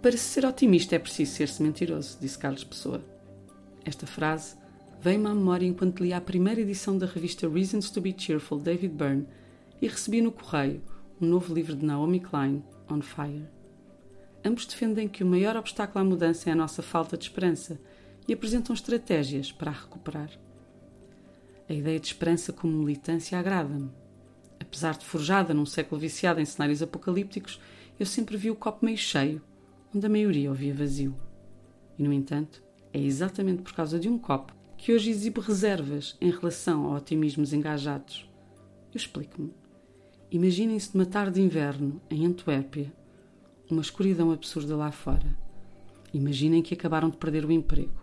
Para ser otimista é preciso ser-se mentiroso, disse Carlos Pessoa. Esta frase veio-me à memória enquanto lia a primeira edição da revista Reasons to be Cheerful, David Byrne, e recebi no correio um novo livro de Naomi Klein, On Fire. Ambos defendem que o maior obstáculo à mudança é a nossa falta de esperança e apresentam estratégias para a recuperar. A ideia de esperança como militância agrada-me. Apesar de forjada num século viciado em cenários apocalípticos, eu sempre vi o copo meio cheio, onde a maioria o via vazio. E, no entanto, é exatamente por causa de um copo que hoje exibo reservas em relação a otimismos engajados. Eu explico-me. Imaginem-se numa tarde de inverno, em Antuérpia, uma escuridão absurda lá fora. Imaginem que acabaram de perder o emprego,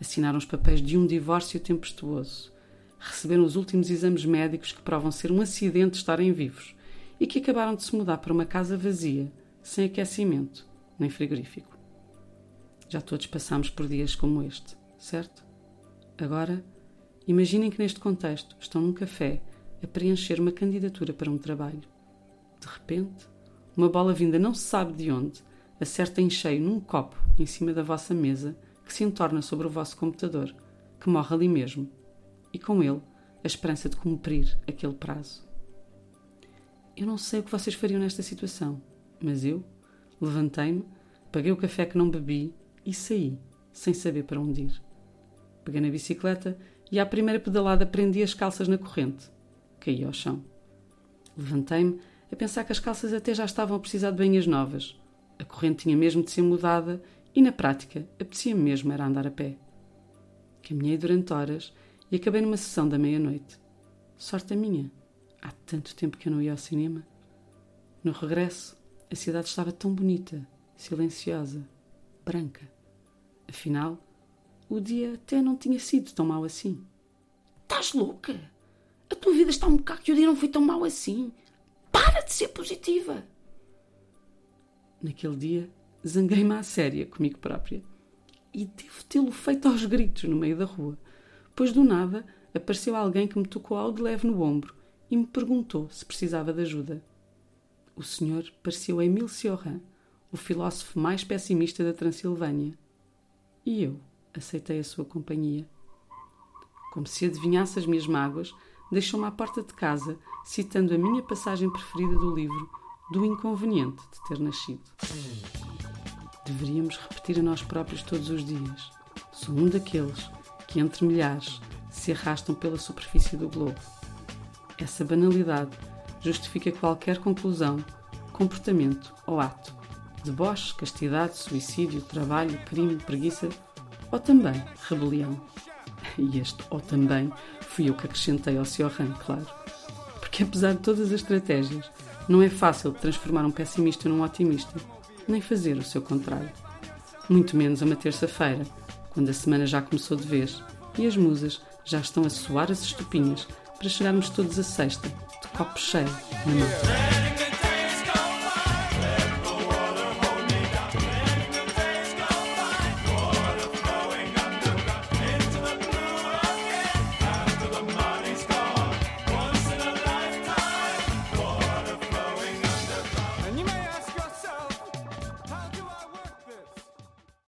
assinaram os papéis de um divórcio tempestuoso, receberam os últimos exames médicos que provam ser um acidente estarem vivos e que acabaram de se mudar para uma casa vazia, sem aquecimento nem frigorífico. Já todos passamos por dias como este, certo? Agora, imaginem que neste contexto estão num café a preencher uma candidatura para um trabalho. De repente, uma bola vinda não se sabe de onde acerta em cheio num copo em cima da vossa mesa que se entorna sobre o vosso computador, que morre ali mesmo, e com ele a esperança de cumprir aquele prazo. Eu não sei o que vocês fariam nesta situação, mas eu levantei-me, paguei o café que não bebi e saí, sem saber para onde ir. Peguei na bicicleta e à primeira pedalada prendi as calças na corrente Caí ao chão. Levantei-me a pensar que as calças até já estavam a precisar de banhas novas. A corrente tinha mesmo de ser mudada e, na prática, apetecia-me mesmo era andar a pé. Caminhei durante horas e acabei numa sessão da meia-noite. Sorte a minha. Há tanto tempo que eu não ia ao cinema. No regresso, a cidade estava tão bonita, silenciosa, branca. Afinal, o dia até não tinha sido tão mau assim. Estás louca? A tua vida está um bocado que o dia não foi tão mau assim. Para de ser positiva. Naquele dia, zanguei-me à séria comigo própria. E devo tê-lo feito aos gritos no meio da rua, pois do nada apareceu alguém que me tocou algo de leve no ombro e me perguntou se precisava de ajuda. O senhor pareceu Emile Cioran, o filósofo mais pessimista da Transilvânia. E eu aceitei a sua companhia. Como se adivinhasse as minhas mágoas, deixou-me à porta de casa, citando a minha passagem preferida do livro, do inconveniente de ter nascido. Deveríamos repetir a nós próprios todos os dias. Sou um daqueles que, entre milhares, se arrastam pela superfície do globo. Essa banalidade justifica qualquer conclusão, comportamento ou ato. Deboche, castidade, suicídio, trabalho, crime, preguiça ou também rebelião. E este ou também fui eu que acrescentei ao arranque, claro. Porque apesar de todas as estratégias, não é fácil transformar um pessimista num otimista, nem fazer o seu contrário. Muito menos uma terça-feira, quando a semana já começou de vez e as musas já estão a soar as estupinhas para chegarmos todos a sexta, de copo cheio na mão.